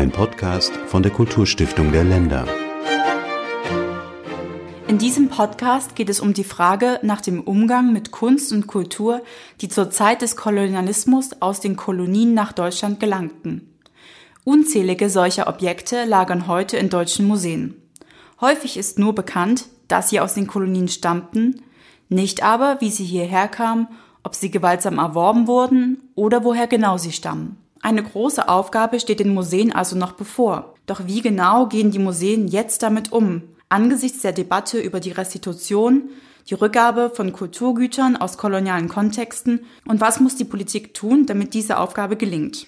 ein Podcast von der Kulturstiftung der Länder. In diesem Podcast geht es um die Frage nach dem Umgang mit Kunst und Kultur, die zur Zeit des Kolonialismus aus den Kolonien nach Deutschland gelangten. Unzählige solcher Objekte lagern heute in deutschen Museen. Häufig ist nur bekannt, dass sie aus den Kolonien stammten, nicht aber, wie sie hierher kamen, ob sie gewaltsam erworben wurden oder woher genau sie stammen. Eine große Aufgabe steht den Museen also noch bevor. Doch wie genau gehen die Museen jetzt damit um? Angesichts der Debatte über die Restitution, die Rückgabe von Kulturgütern aus kolonialen Kontexten und was muss die Politik tun, damit diese Aufgabe gelingt?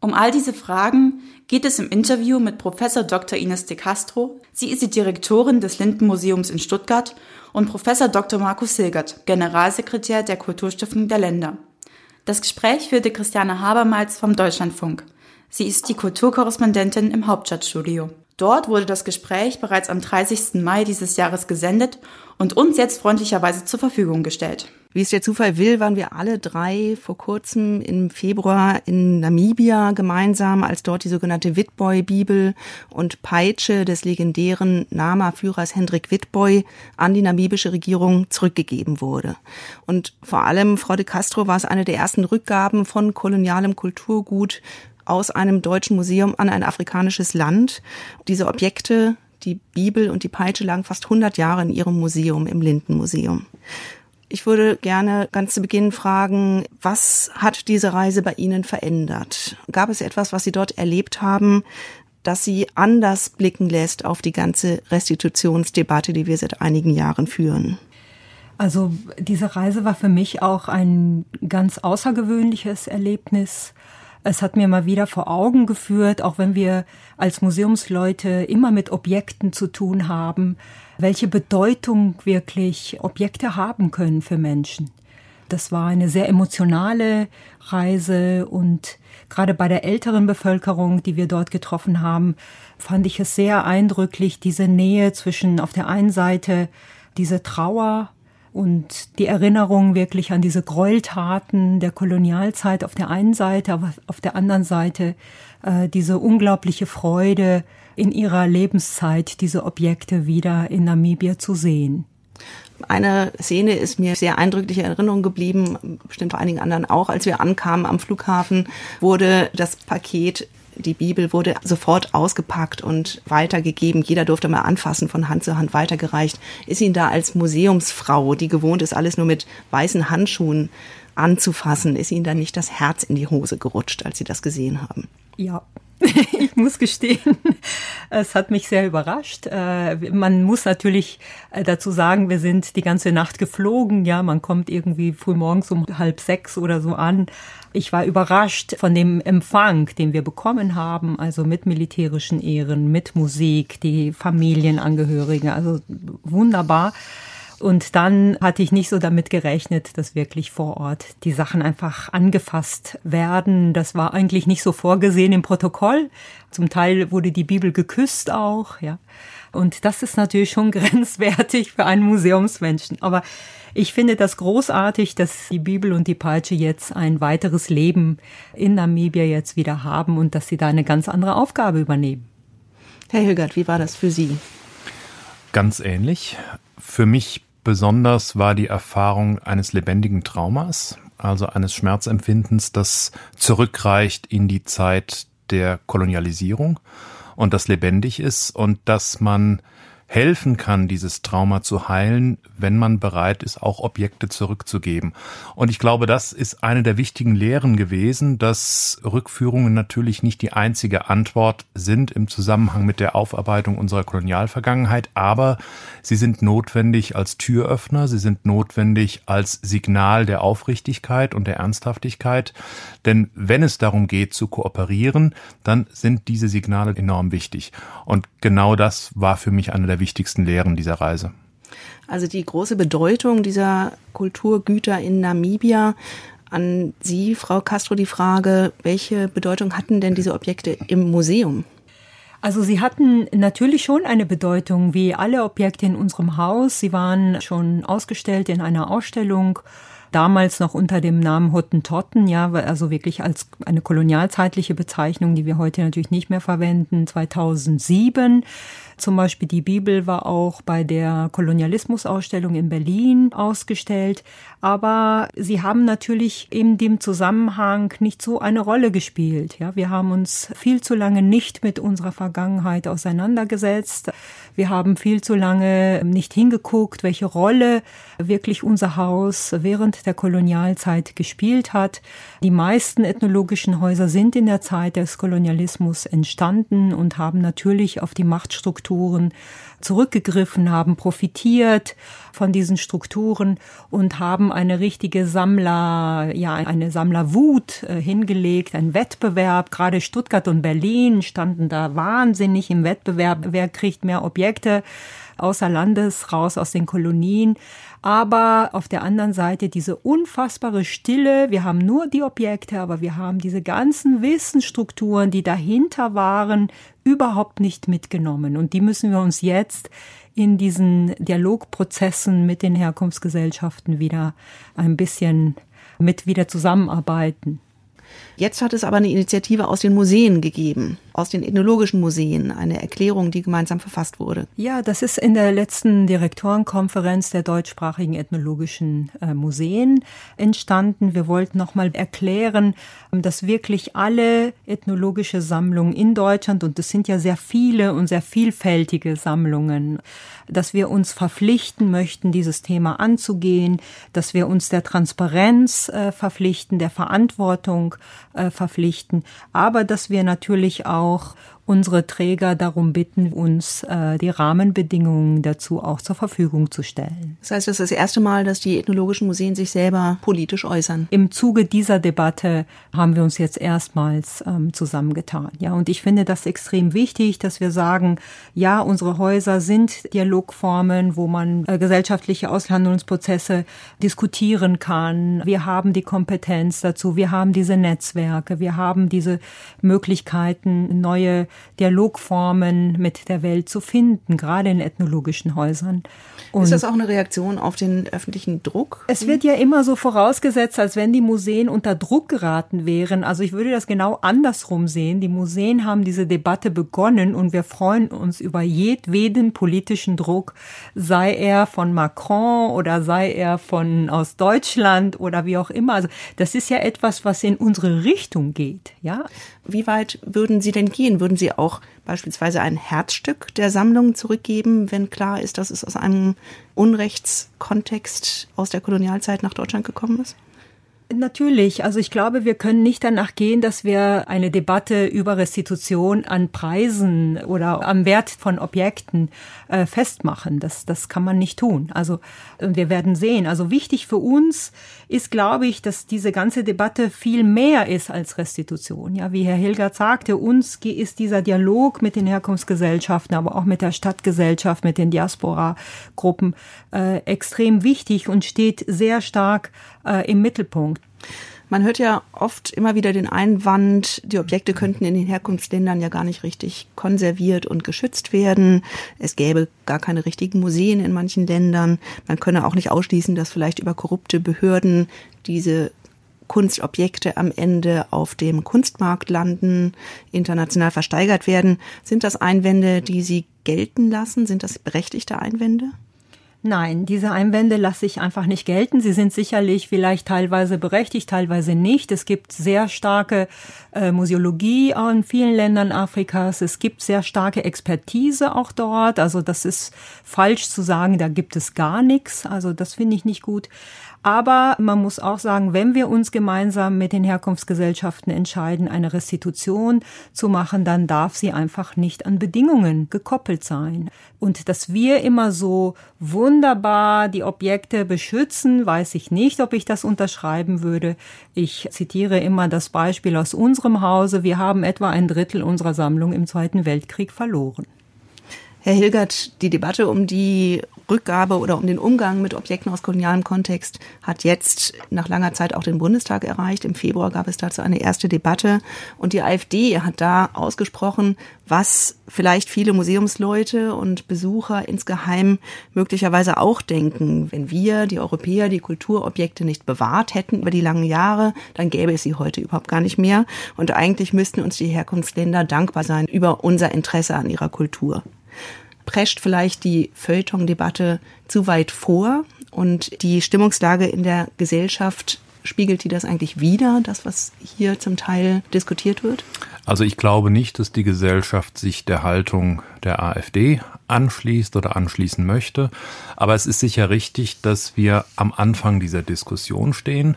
Um all diese Fragen geht es im Interview mit Professor Dr. Ines de Castro. Sie ist die Direktorin des Lindenmuseums in Stuttgart und Professor Dr. Markus Silgert, Generalsekretär der Kulturstiftung der Länder. Das Gespräch führte Christiane Habermals vom Deutschlandfunk. Sie ist die Kulturkorrespondentin im Hauptstadtstudio. Dort wurde das Gespräch bereits am 30. Mai dieses Jahres gesendet und uns jetzt freundlicherweise zur Verfügung gestellt. Wie es der Zufall will, waren wir alle drei vor kurzem im Februar in Namibia gemeinsam, als dort die sogenannte Witboy-Bibel und Peitsche des legendären Nama-Führers Hendrik Witboy an die namibische Regierung zurückgegeben wurde. Und vor allem, Frau de Castro, war es eine der ersten Rückgaben von kolonialem Kulturgut aus einem deutschen Museum an ein afrikanisches Land. Diese Objekte die Bibel und die Peitsche lagen fast 100 Jahre in ihrem Museum, im Lindenmuseum. Ich würde gerne ganz zu Beginn fragen, was hat diese Reise bei Ihnen verändert? Gab es etwas, was Sie dort erlebt haben, das Sie anders blicken lässt auf die ganze Restitutionsdebatte, die wir seit einigen Jahren führen? Also diese Reise war für mich auch ein ganz außergewöhnliches Erlebnis. Es hat mir mal wieder vor Augen geführt, auch wenn wir als Museumsleute immer mit Objekten zu tun haben, welche Bedeutung wirklich Objekte haben können für Menschen. Das war eine sehr emotionale Reise und gerade bei der älteren Bevölkerung, die wir dort getroffen haben, fand ich es sehr eindrücklich, diese Nähe zwischen auf der einen Seite diese Trauer und die Erinnerung wirklich an diese Gräueltaten der Kolonialzeit auf der einen Seite, aber auf der anderen Seite äh, diese unglaubliche Freude in ihrer Lebenszeit, diese Objekte wieder in Namibia zu sehen. Eine Szene ist mir sehr eindrücklich in Erinnerung geblieben, bestimmt vor einigen anderen auch. Als wir ankamen am Flughafen, wurde das Paket die Bibel wurde sofort ausgepackt und weitergegeben. Jeder durfte mal anfassen, von Hand zu Hand weitergereicht. Ist Ihnen da als Museumsfrau, die gewohnt ist, alles nur mit weißen Handschuhen anzufassen, ist Ihnen da nicht das Herz in die Hose gerutscht, als Sie das gesehen haben? Ja, ich muss gestehen, es hat mich sehr überrascht. Äh, man muss natürlich äh, dazu sagen, wir sind die ganze Nacht geflogen. Ja, man kommt irgendwie früh morgens um halb sechs oder so an. Ich war überrascht von dem Empfang, den wir bekommen haben, also mit militärischen Ehren, mit Musik, die Familienangehörigen, also wunderbar. Und dann hatte ich nicht so damit gerechnet, dass wirklich vor Ort die Sachen einfach angefasst werden. Das war eigentlich nicht so vorgesehen im Protokoll. Zum Teil wurde die Bibel geküsst auch, ja. Und das ist natürlich schon grenzwertig für einen Museumsmenschen. Aber ich finde das großartig, dass die Bibel und die Peitsche jetzt ein weiteres Leben in Namibia jetzt wieder haben und dass sie da eine ganz andere Aufgabe übernehmen. Herr Hilgert, wie war das für Sie? Ganz ähnlich. Für mich Besonders war die Erfahrung eines lebendigen Traumas, also eines Schmerzempfindens, das zurückreicht in die Zeit der Kolonialisierung und das lebendig ist und dass man helfen kann, dieses Trauma zu heilen, wenn man bereit ist, auch Objekte zurückzugeben. Und ich glaube, das ist eine der wichtigen Lehren gewesen, dass Rückführungen natürlich nicht die einzige Antwort sind im Zusammenhang mit der Aufarbeitung unserer Kolonialvergangenheit, aber sie sind notwendig als Türöffner, sie sind notwendig als Signal der Aufrichtigkeit und der Ernsthaftigkeit. Denn wenn es darum geht zu kooperieren, dann sind diese Signale enorm wichtig. Und genau das war für mich eine der wichtigsten Lehren dieser Reise. Also die große Bedeutung dieser Kulturgüter in Namibia. An Sie, Frau Castro, die Frage, welche Bedeutung hatten denn diese Objekte im Museum? Also sie hatten natürlich schon eine Bedeutung, wie alle Objekte in unserem Haus. Sie waren schon ausgestellt in einer Ausstellung damals noch unter dem Namen Hottentotten, ja, also wirklich als eine kolonialzeitliche Bezeichnung, die wir heute natürlich nicht mehr verwenden, 2007. Zum Beispiel die Bibel war auch bei der Kolonialismusausstellung in Berlin ausgestellt. Aber sie haben natürlich in dem Zusammenhang nicht so eine Rolle gespielt. Ja, wir haben uns viel zu lange nicht mit unserer Vergangenheit auseinandergesetzt. Wir haben viel zu lange nicht hingeguckt, welche Rolle wirklich unser Haus während der Kolonialzeit gespielt hat. Die meisten ethnologischen Häuser sind in der Zeit des Kolonialismus entstanden und haben natürlich auf die Machtstrukturen zurückgegriffen, haben profitiert von diesen Strukturen und haben eine richtige Sammler, ja, eine Sammlerwut äh, hingelegt, ein Wettbewerb. Gerade Stuttgart und Berlin standen da wahnsinnig im Wettbewerb. Wer kriegt mehr Objekte außer Landes raus aus den Kolonien? Aber auf der anderen Seite diese unfassbare Stille. Wir haben nur die Objekte, aber wir haben diese ganzen Wissensstrukturen, die dahinter waren, überhaupt nicht mitgenommen. Und die müssen wir uns jetzt in diesen Dialogprozessen mit den Herkunftsgesellschaften wieder ein bisschen mit wieder zusammenarbeiten. Jetzt hat es aber eine Initiative aus den Museen gegeben, aus den ethnologischen Museen, eine Erklärung, die gemeinsam verfasst wurde. Ja, das ist in der letzten Direktorenkonferenz der deutschsprachigen ethnologischen äh, Museen entstanden. Wir wollten nochmal erklären, dass wirklich alle ethnologische Sammlungen in Deutschland, und es sind ja sehr viele und sehr vielfältige Sammlungen, dass wir uns verpflichten möchten, dieses Thema anzugehen, dass wir uns der Transparenz äh, verpflichten, der Verantwortung verpflichten, aber dass wir natürlich auch unsere Träger darum bitten, uns äh, die Rahmenbedingungen dazu auch zur Verfügung zu stellen. Das heißt, das ist das erste Mal, dass die ethnologischen Museen sich selber politisch äußern. Im Zuge dieser Debatte haben wir uns jetzt erstmals ähm, zusammengetan. Ja, und ich finde das extrem wichtig, dass wir sagen, ja, unsere Häuser sind Dialogformen, wo man äh, gesellschaftliche Aushandlungsprozesse diskutieren kann. Wir haben die Kompetenz dazu, wir haben diese Netzwerke, wir haben diese Möglichkeiten, neue Dialogformen mit der Welt zu finden, gerade in ethnologischen Häusern. Und ist das auch eine Reaktion auf den öffentlichen Druck? Es wird ja immer so vorausgesetzt, als wenn die Museen unter Druck geraten wären. Also ich würde das genau andersrum sehen. Die Museen haben diese Debatte begonnen und wir freuen uns über jedweden politischen Druck, sei er von Macron oder sei er von aus Deutschland oder wie auch immer. Also das ist ja etwas, was in unsere Richtung geht, ja. Wie weit würden Sie denn gehen? Würden Sie auch beispielsweise ein Herzstück der Sammlung zurückgeben, wenn klar ist, dass es aus einem Unrechtskontext aus der Kolonialzeit nach Deutschland gekommen ist? Natürlich. Also ich glaube, wir können nicht danach gehen, dass wir eine Debatte über Restitution an Preisen oder am Wert von Objekten äh, festmachen. Das, das kann man nicht tun. Also wir werden sehen. Also wichtig für uns ist, glaube ich, dass diese ganze Debatte viel mehr ist als Restitution. Ja, wie Herr Hilgert sagte, uns ist dieser Dialog mit den Herkunftsgesellschaften, aber auch mit der Stadtgesellschaft, mit den Diaspora-Gruppen äh, extrem wichtig und steht sehr stark äh, im Mittelpunkt. Man hört ja oft immer wieder den Einwand, die Objekte könnten in den Herkunftsländern ja gar nicht richtig konserviert und geschützt werden. Es gäbe gar keine richtigen Museen in manchen Ländern. Man könne auch nicht ausschließen, dass vielleicht über korrupte Behörden diese Kunstobjekte am Ende auf dem Kunstmarkt landen, international versteigert werden. Sind das Einwände, die Sie gelten lassen? Sind das berechtigte Einwände? Nein, diese Einwände lasse ich einfach nicht gelten. Sie sind sicherlich vielleicht teilweise berechtigt, teilweise nicht. Es gibt sehr starke äh, Museologie in vielen Ländern Afrikas. Es gibt sehr starke Expertise auch dort. Also das ist falsch zu sagen, da gibt es gar nichts. Also das finde ich nicht gut. Aber man muss auch sagen, wenn wir uns gemeinsam mit den Herkunftsgesellschaften entscheiden, eine Restitution zu machen, dann darf sie einfach nicht an Bedingungen gekoppelt sein. Und dass wir immer so wunderbar die Objekte beschützen, weiß ich nicht, ob ich das unterschreiben würde. Ich zitiere immer das Beispiel aus unserem Hause. Wir haben etwa ein Drittel unserer Sammlung im Zweiten Weltkrieg verloren. Herr Hilgert, die Debatte um die Rückgabe oder um den Umgang mit Objekten aus kolonialem Kontext hat jetzt nach langer Zeit auch den Bundestag erreicht. Im Februar gab es dazu eine erste Debatte und die AfD hat da ausgesprochen, was vielleicht viele Museumsleute und Besucher insgeheim möglicherweise auch denken. Wenn wir, die Europäer, die Kulturobjekte nicht bewahrt hätten über die langen Jahre, dann gäbe es sie heute überhaupt gar nicht mehr. Und eigentlich müssten uns die Herkunftsländer dankbar sein über unser Interesse an ihrer Kultur prescht vielleicht die Feuilleton-Debatte zu weit vor und die Stimmungslage in der Gesellschaft spiegelt die das eigentlich wieder, das, was hier zum Teil diskutiert wird? Also ich glaube nicht, dass die Gesellschaft sich der Haltung der AfD anschließt oder anschließen möchte. Aber es ist sicher richtig, dass wir am Anfang dieser Diskussion stehen.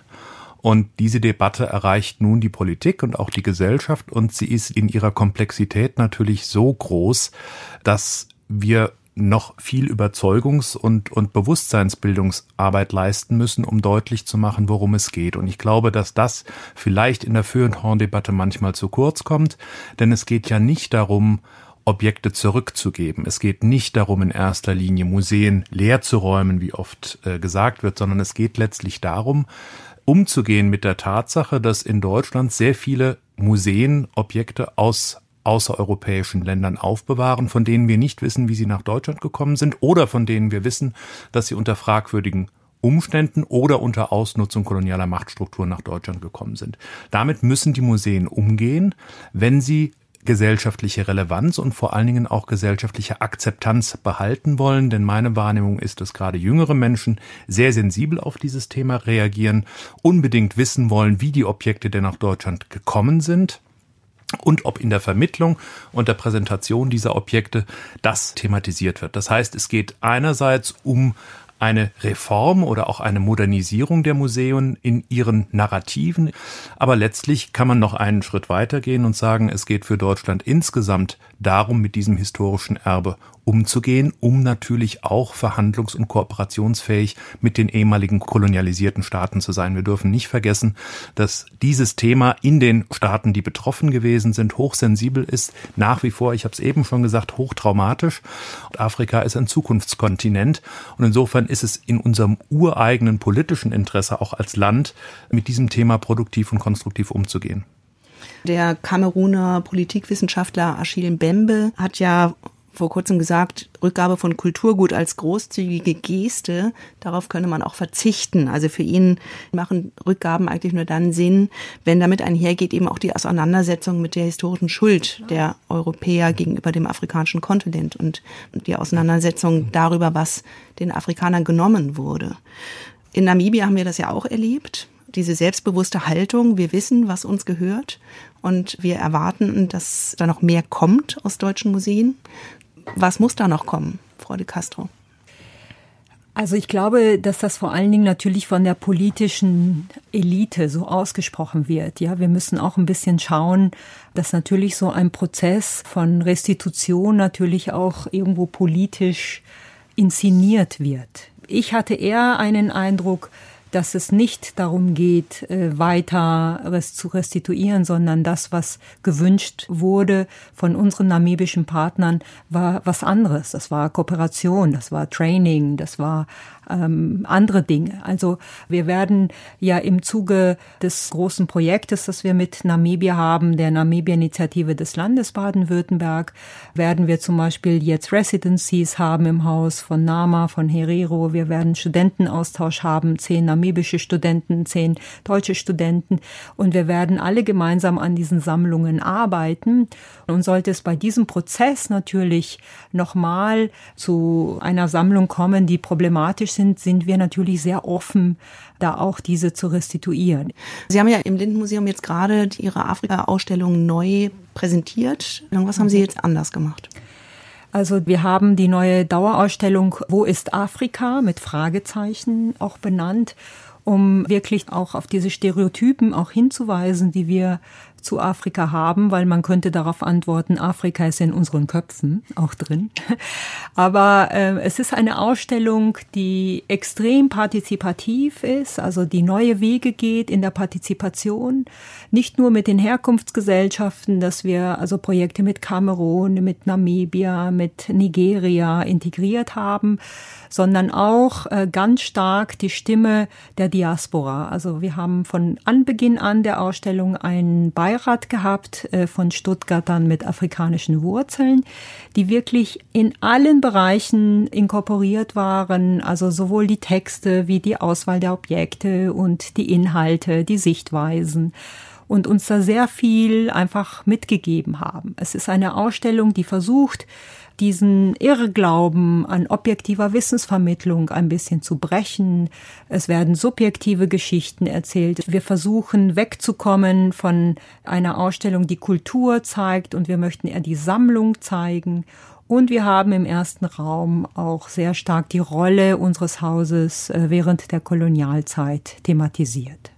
Und diese Debatte erreicht nun die Politik und auch die Gesellschaft und sie ist in ihrer Komplexität natürlich so groß, dass wir noch viel Überzeugungs- und, und Bewusstseinsbildungsarbeit leisten müssen, um deutlich zu machen, worum es geht. Und ich glaube, dass das vielleicht in der Föhrenhorn-Debatte manchmal zu kurz kommt, denn es geht ja nicht darum, Objekte zurückzugeben. Es geht nicht darum, in erster Linie Museen leer zu räumen, wie oft äh, gesagt wird, sondern es geht letztlich darum, umzugehen mit der Tatsache, dass in Deutschland sehr viele Museen Objekte aus außereuropäischen Ländern aufbewahren, von denen wir nicht wissen, wie sie nach Deutschland gekommen sind oder von denen wir wissen, dass sie unter fragwürdigen Umständen oder unter Ausnutzung kolonialer Machtstrukturen nach Deutschland gekommen sind. Damit müssen die Museen umgehen, wenn sie gesellschaftliche Relevanz und vor allen Dingen auch gesellschaftliche Akzeptanz behalten wollen. Denn meine Wahrnehmung ist, dass gerade jüngere Menschen sehr sensibel auf dieses Thema reagieren, unbedingt wissen wollen, wie die Objekte denn nach Deutschland gekommen sind und ob in der Vermittlung und der Präsentation dieser Objekte das thematisiert wird. Das heißt, es geht einerseits um eine Reform oder auch eine Modernisierung der Museen in ihren Narrativen. Aber letztlich kann man noch einen Schritt weitergehen und sagen, es geht für Deutschland insgesamt darum, mit diesem historischen Erbe umzugehen, um natürlich auch verhandlungs- und kooperationsfähig mit den ehemaligen kolonialisierten Staaten zu sein. Wir dürfen nicht vergessen, dass dieses Thema in den Staaten, die betroffen gewesen sind, hochsensibel ist, nach wie vor, ich habe es eben schon gesagt, hochtraumatisch. Und Afrika ist ein Zukunftskontinent und insofern ist es in unserem ureigenen politischen Interesse auch als Land, mit diesem Thema produktiv und konstruktiv umzugehen. Der Kameruner Politikwissenschaftler Achille Mbembe hat ja vor kurzem gesagt, Rückgabe von Kulturgut als großzügige Geste, darauf könne man auch verzichten. Also für ihn machen Rückgaben eigentlich nur dann Sinn, wenn damit einhergeht eben auch die Auseinandersetzung mit der historischen Schuld der Europäer gegenüber dem afrikanischen Kontinent und die Auseinandersetzung darüber, was den Afrikanern genommen wurde. In Namibia haben wir das ja auch erlebt diese selbstbewusste Haltung, wir wissen, was uns gehört und wir erwarten, dass da noch mehr kommt aus deutschen Museen. Was muss da noch kommen, Frau de Castro? Also ich glaube, dass das vor allen Dingen natürlich von der politischen Elite so ausgesprochen wird. Ja, wir müssen auch ein bisschen schauen, dass natürlich so ein Prozess von Restitution natürlich auch irgendwo politisch inszeniert wird. Ich hatte eher einen Eindruck, dass es nicht darum geht, äh, weiter zu restituieren, sondern das, was gewünscht wurde von unseren namibischen Partnern, war was anderes. Das war Kooperation, das war Training, das war ähm, andere Dinge. Also wir werden ja im Zuge des großen Projektes, das wir mit Namibia haben, der Namibia-Initiative des Landes Baden-Württemberg, werden wir zum Beispiel jetzt Residencies haben im Haus von Nama, von Herero. Wir werden Studentenaustausch haben, zehn namibische Studenten, zehn deutsche Studenten. Und wir werden alle gemeinsam an diesen Sammlungen arbeiten. Und sollte es bei diesem Prozess natürlich nochmal zu einer Sammlung kommen, die problematisch sind, sind wir natürlich sehr offen, da auch diese zu restituieren. Sie haben ja im Lindenmuseum jetzt gerade Ihre Afrika-Ausstellung neu präsentiert. Was haben Sie jetzt anders gemacht? Also wir haben die neue Dauerausstellung Wo ist Afrika? mit Fragezeichen auch benannt um wirklich auch auf diese Stereotypen auch hinzuweisen, die wir zu Afrika haben, weil man könnte darauf antworten, Afrika ist in unseren Köpfen auch drin. Aber äh, es ist eine Ausstellung, die extrem partizipativ ist, also die neue Wege geht in der Partizipation, nicht nur mit den Herkunftsgesellschaften, dass wir also Projekte mit Kamerun, mit Namibia, mit Nigeria integriert haben, sondern auch äh, ganz stark die Stimme der Diaspora. Also wir haben von Anbeginn an der Ausstellung einen Beirat gehabt äh, von Stuttgartern mit afrikanischen Wurzeln, die wirklich in allen Bereichen inkorporiert waren, also sowohl die Texte wie die Auswahl der Objekte und die Inhalte, die Sichtweisen und uns da sehr viel einfach mitgegeben haben. Es ist eine Ausstellung, die versucht, diesen Irrglauben an objektiver Wissensvermittlung ein bisschen zu brechen. Es werden subjektive Geschichten erzählt. Wir versuchen wegzukommen von einer Ausstellung, die Kultur zeigt und wir möchten eher die Sammlung zeigen. Und wir haben im ersten Raum auch sehr stark die Rolle unseres Hauses äh, während der Kolonialzeit thematisiert.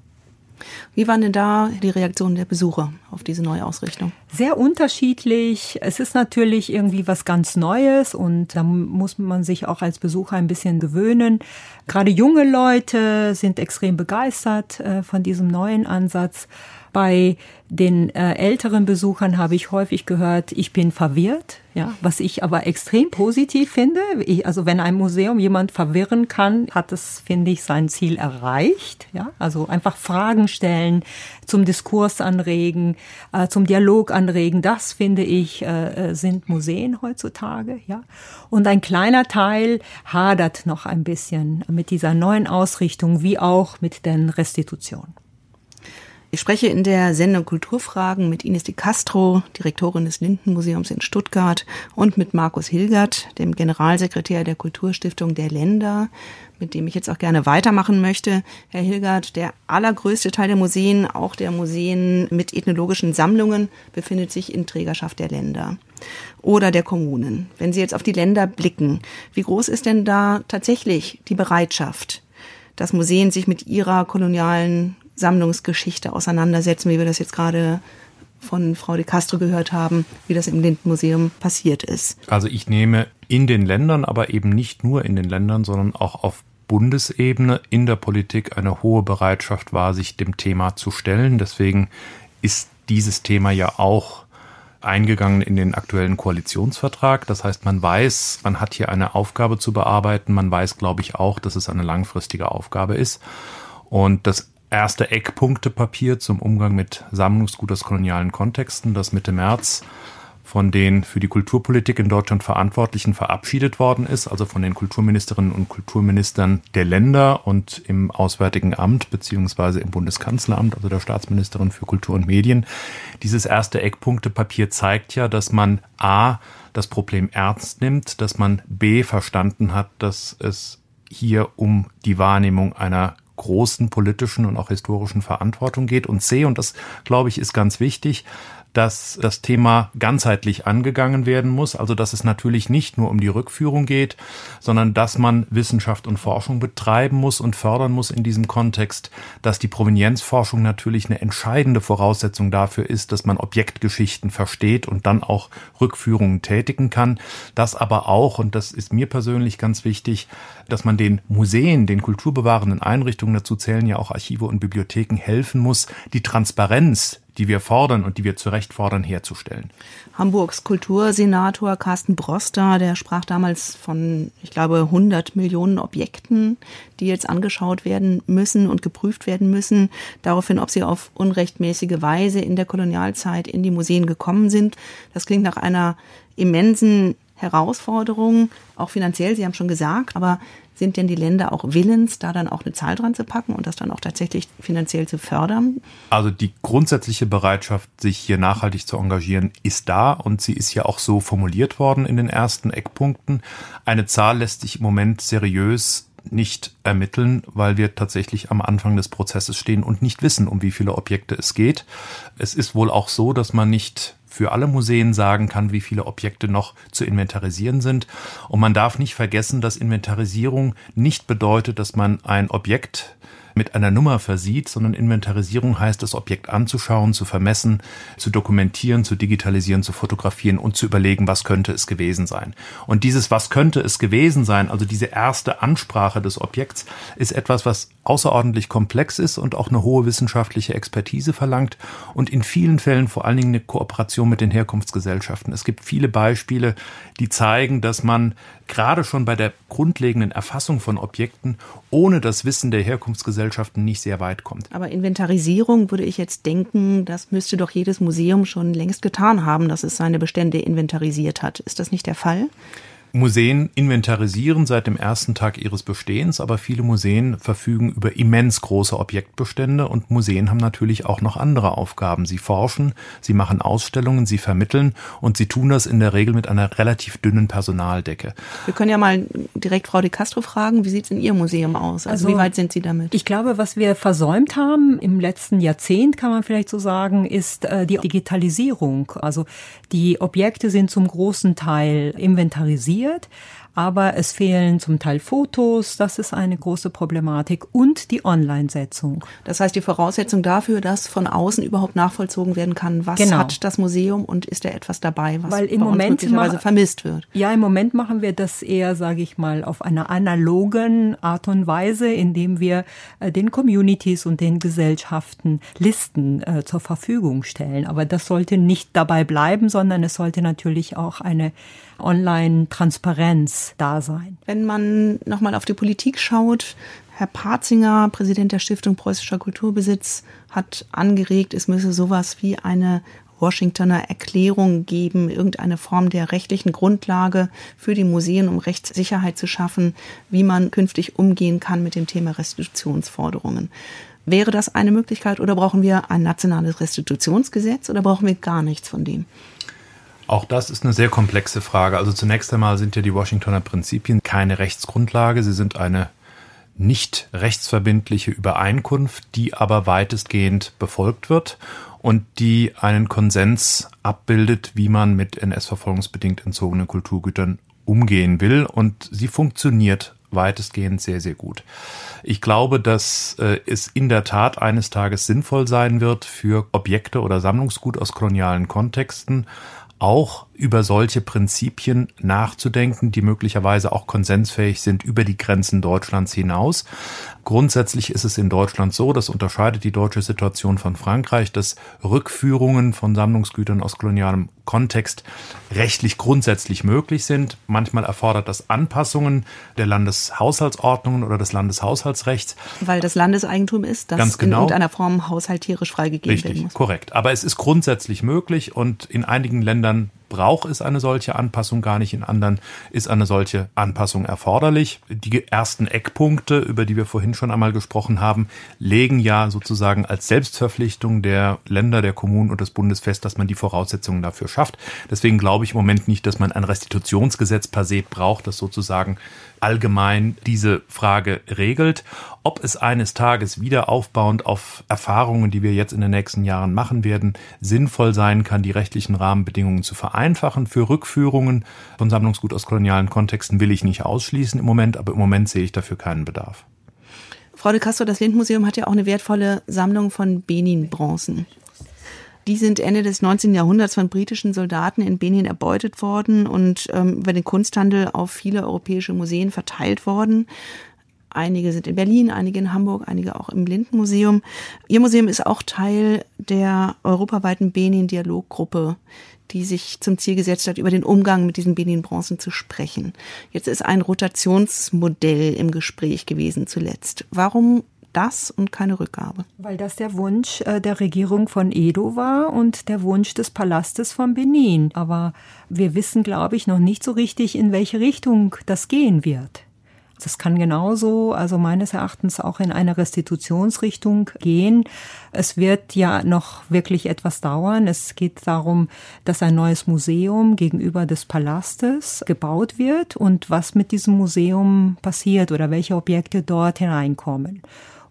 Wie waren denn da die Reaktionen der Besucher auf diese neue Ausrichtung? Sehr unterschiedlich. Es ist natürlich irgendwie was ganz Neues und da muss man sich auch als Besucher ein bisschen gewöhnen. Gerade junge Leute sind extrem begeistert äh, von diesem neuen Ansatz. Bei den äh, älteren Besuchern habe ich häufig gehört, ich bin verwirrt, ja, was ich aber extrem positiv finde. Ich, also wenn ein Museum jemand verwirren kann, hat es, finde ich, sein Ziel erreicht. Ja, also einfach Fragen stellen, zum Diskurs anregen, äh, zum Dialog anregen. Das finde ich äh, äh sind Museen heutzutage. Ja, und ein kleiner Teil hadert noch ein bisschen mit dieser neuen Ausrichtung, wie auch mit den Restitutionen. Ich spreche in der Sendung Kulturfragen mit Ines de Castro, Direktorin des Lindenmuseums in Stuttgart, und mit Markus Hilgert, dem Generalsekretär der Kulturstiftung der Länder, mit dem ich jetzt auch gerne weitermachen möchte. Herr Hilgert, der allergrößte Teil der Museen, auch der Museen mit ethnologischen Sammlungen, befindet sich in Trägerschaft der Länder oder der Kommunen. Wenn Sie jetzt auf die Länder blicken, wie groß ist denn da tatsächlich die Bereitschaft, dass Museen sich mit ihrer kolonialen Sammlungsgeschichte auseinandersetzen, wie wir das jetzt gerade von Frau de Castro gehört haben, wie das im Lindenmuseum passiert ist. Also ich nehme in den Ländern, aber eben nicht nur in den Ländern, sondern auch auf Bundesebene in der Politik eine hohe Bereitschaft wahr, sich dem Thema zu stellen. Deswegen ist dieses Thema ja auch eingegangen in den aktuellen Koalitionsvertrag. Das heißt, man weiß, man hat hier eine Aufgabe zu bearbeiten. Man weiß, glaube ich, auch, dass es eine langfristige Aufgabe ist. Und das erste Eckpunktepapier zum Umgang mit Sammlungsgut aus kolonialen Kontexten, das Mitte März von den für die Kulturpolitik in Deutschland Verantwortlichen verabschiedet worden ist, also von den Kulturministerinnen und Kulturministern der Länder und im Auswärtigen Amt beziehungsweise im Bundeskanzleramt, also der Staatsministerin für Kultur und Medien. Dieses erste Eckpunktepapier zeigt ja, dass man A, das Problem ernst nimmt, dass man B, verstanden hat, dass es hier um die Wahrnehmung einer großen politischen und auch historischen Verantwortung geht. Und C, und das glaube ich ist ganz wichtig, dass das Thema ganzheitlich angegangen werden muss. Also dass es natürlich nicht nur um die Rückführung geht, sondern dass man Wissenschaft und Forschung betreiben muss und fördern muss in diesem Kontext, dass die Provenienzforschung natürlich eine entscheidende Voraussetzung dafür ist, dass man Objektgeschichten versteht und dann auch Rückführungen tätigen kann. Das aber auch, und das ist mir persönlich ganz wichtig, dass man den Museen, den kulturbewahrenden Einrichtungen, dazu zählen ja auch Archive und Bibliotheken, helfen muss, die Transparenz die wir fordern und die wir zu Recht fordern, herzustellen. Hamburgs Kultursenator Carsten Broster, der sprach damals von, ich glaube, 100 Millionen Objekten, die jetzt angeschaut werden müssen und geprüft werden müssen, daraufhin, ob sie auf unrechtmäßige Weise in der Kolonialzeit in die Museen gekommen sind. Das klingt nach einer immensen Herausforderung, auch finanziell, Sie haben schon gesagt, aber sind denn die Länder auch willens, da dann auch eine Zahl dran zu packen und das dann auch tatsächlich finanziell zu fördern? Also die grundsätzliche Bereitschaft, sich hier nachhaltig zu engagieren, ist da und sie ist ja auch so formuliert worden in den ersten Eckpunkten. Eine Zahl lässt sich im Moment seriös nicht ermitteln, weil wir tatsächlich am Anfang des Prozesses stehen und nicht wissen, um wie viele Objekte es geht. Es ist wohl auch so, dass man nicht für alle Museen sagen kann, wie viele Objekte noch zu inventarisieren sind. Und man darf nicht vergessen, dass Inventarisierung nicht bedeutet, dass man ein Objekt mit einer Nummer versieht, sondern Inventarisierung heißt, das Objekt anzuschauen, zu vermessen, zu dokumentieren, zu digitalisieren, zu fotografieren und zu überlegen, was könnte es gewesen sein. Und dieses Was könnte es gewesen sein, also diese erste Ansprache des Objekts, ist etwas, was außerordentlich komplex ist und auch eine hohe wissenschaftliche Expertise verlangt und in vielen Fällen vor allen Dingen eine Kooperation mit den Herkunftsgesellschaften. Es gibt viele Beispiele, die zeigen, dass man gerade schon bei der grundlegenden Erfassung von Objekten ohne das Wissen der Herkunftsgesellschaften nicht sehr weit kommt. Aber Inventarisierung würde ich jetzt denken, das müsste doch jedes Museum schon längst getan haben, dass es seine Bestände inventarisiert hat. Ist das nicht der Fall? Museen inventarisieren seit dem ersten Tag ihres Bestehens, aber viele Museen verfügen über immens große Objektbestände und Museen haben natürlich auch noch andere Aufgaben. Sie forschen, sie machen Ausstellungen, sie vermitteln und sie tun das in der Regel mit einer relativ dünnen Personaldecke. Wir können ja mal direkt Frau de Castro fragen, wie sieht es in Ihrem Museum aus? Also, also wie weit sind Sie damit? Ich glaube, was wir versäumt haben im letzten Jahrzehnt, kann man vielleicht so sagen, ist äh, die Digitalisierung. Also die Objekte sind zum großen Teil inventarisiert produziert aber es fehlen zum Teil Fotos, das ist eine große Problematik und die Online-Setzung. Das heißt, die Voraussetzung dafür, dass von außen überhaupt nachvollzogen werden kann, was genau. hat das Museum und ist da etwas dabei, was Weil im Moment möglicherweise vermisst wird. Ja, im Moment machen wir das eher, sage ich mal, auf einer analogen Art und Weise, indem wir äh, den Communities und den Gesellschaften Listen äh, zur Verfügung stellen. Aber das sollte nicht dabei bleiben, sondern es sollte natürlich auch eine Online-Transparenz da sein. Wenn man nochmal auf die Politik schaut, Herr Parzinger, Präsident der Stiftung Preußischer Kulturbesitz, hat angeregt, es müsse sowas wie eine Washingtoner Erklärung geben, irgendeine Form der rechtlichen Grundlage für die Museen, um Rechtssicherheit zu schaffen, wie man künftig umgehen kann mit dem Thema Restitutionsforderungen. Wäre das eine Möglichkeit oder brauchen wir ein nationales Restitutionsgesetz oder brauchen wir gar nichts von dem? Auch das ist eine sehr komplexe Frage. Also zunächst einmal sind ja die Washingtoner Prinzipien keine Rechtsgrundlage. Sie sind eine nicht rechtsverbindliche Übereinkunft, die aber weitestgehend befolgt wird und die einen Konsens abbildet, wie man mit NS-verfolgungsbedingt entzogenen Kulturgütern umgehen will. Und sie funktioniert weitestgehend sehr, sehr gut. Ich glaube, dass äh, es in der Tat eines Tages sinnvoll sein wird, für Objekte oder Sammlungsgut aus kolonialen Kontexten auch über solche Prinzipien nachzudenken, die möglicherweise auch konsensfähig sind über die Grenzen Deutschlands hinaus. Grundsätzlich ist es in Deutschland so, das unterscheidet die deutsche Situation von Frankreich, dass Rückführungen von Sammlungsgütern aus kolonialem Kontext rechtlich grundsätzlich möglich sind. Manchmal erfordert das Anpassungen der Landeshaushaltsordnungen oder des Landeshaushaltsrechts. Weil das Landeseigentum ist, das Ganz genau. in irgendeiner Form haushalterisch freigegeben Richtig, werden muss. Korrekt. Aber es ist grundsätzlich möglich und in einigen Ländern braucht es eine solche Anpassung gar nicht, in anderen ist eine solche Anpassung erforderlich. Die ersten Eckpunkte, über die wir vorhin schon einmal gesprochen haben, legen ja sozusagen als Selbstverpflichtung der Länder, der Kommunen und des Bundes fest, dass man die Voraussetzungen dafür schafft. Deswegen glaube ich im Moment nicht, dass man ein Restitutionsgesetz per se braucht, das sozusagen allgemein diese Frage regelt. Ob es eines Tages wieder aufbauend auf Erfahrungen, die wir jetzt in den nächsten Jahren machen werden, sinnvoll sein kann, die rechtlichen Rahmenbedingungen zu vereinfachen für Rückführungen von Sammlungsgut aus kolonialen Kontexten, will ich nicht ausschließen im Moment, aber im Moment sehe ich dafür keinen Bedarf. Frau de Castro, das Lindmuseum hat ja auch eine wertvolle Sammlung von Benin-Bronzen. Die sind Ende des 19. Jahrhunderts von britischen Soldaten in Benin erbeutet worden und ähm, über den Kunsthandel auf viele europäische Museen verteilt worden. Einige sind in Berlin, einige in Hamburg, einige auch im Lindenmuseum. Ihr Museum ist auch Teil der europaweiten Benin-Dialoggruppe, die sich zum Ziel gesetzt hat, über den Umgang mit diesen Benin-Bronzen zu sprechen. Jetzt ist ein Rotationsmodell im Gespräch gewesen zuletzt. Warum das und keine Rückgabe. Weil das der Wunsch äh, der Regierung von Edo war und der Wunsch des Palastes von Benin. Aber wir wissen, glaube ich, noch nicht so richtig, in welche Richtung das gehen wird. Das kann genauso, also meines Erachtens auch in eine Restitutionsrichtung gehen. Es wird ja noch wirklich etwas dauern. Es geht darum, dass ein neues Museum gegenüber des Palastes gebaut wird und was mit diesem Museum passiert oder welche Objekte dort hineinkommen.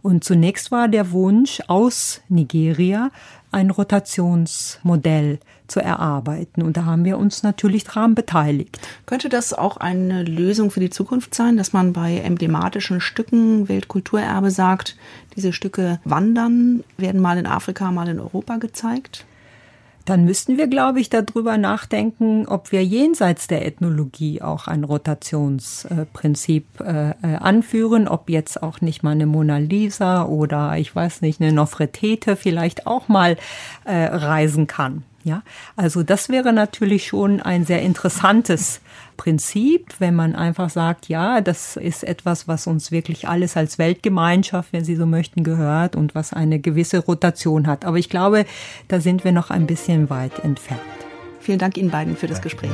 Und zunächst war der Wunsch aus Nigeria, ein Rotationsmodell zu erarbeiten. Und da haben wir uns natürlich daran beteiligt. Könnte das auch eine Lösung für die Zukunft sein, dass man bei emblematischen Stücken Weltkulturerbe sagt, diese Stücke wandern, werden mal in Afrika, mal in Europa gezeigt? Dann müssten wir, glaube ich, darüber nachdenken, ob wir jenseits der Ethnologie auch ein Rotationsprinzip äh, äh, anführen, ob jetzt auch nicht mal eine Mona Lisa oder ich weiß nicht, eine Nofretete vielleicht auch mal äh, reisen kann. Ja, also das wäre natürlich schon ein sehr interessantes Prinzip, wenn man einfach sagt, ja, das ist etwas, was uns wirklich alles als Weltgemeinschaft, wenn Sie so möchten, gehört und was eine gewisse Rotation hat. Aber ich glaube, da sind wir noch ein bisschen weit entfernt. Vielen Dank Ihnen beiden für das Gespräch.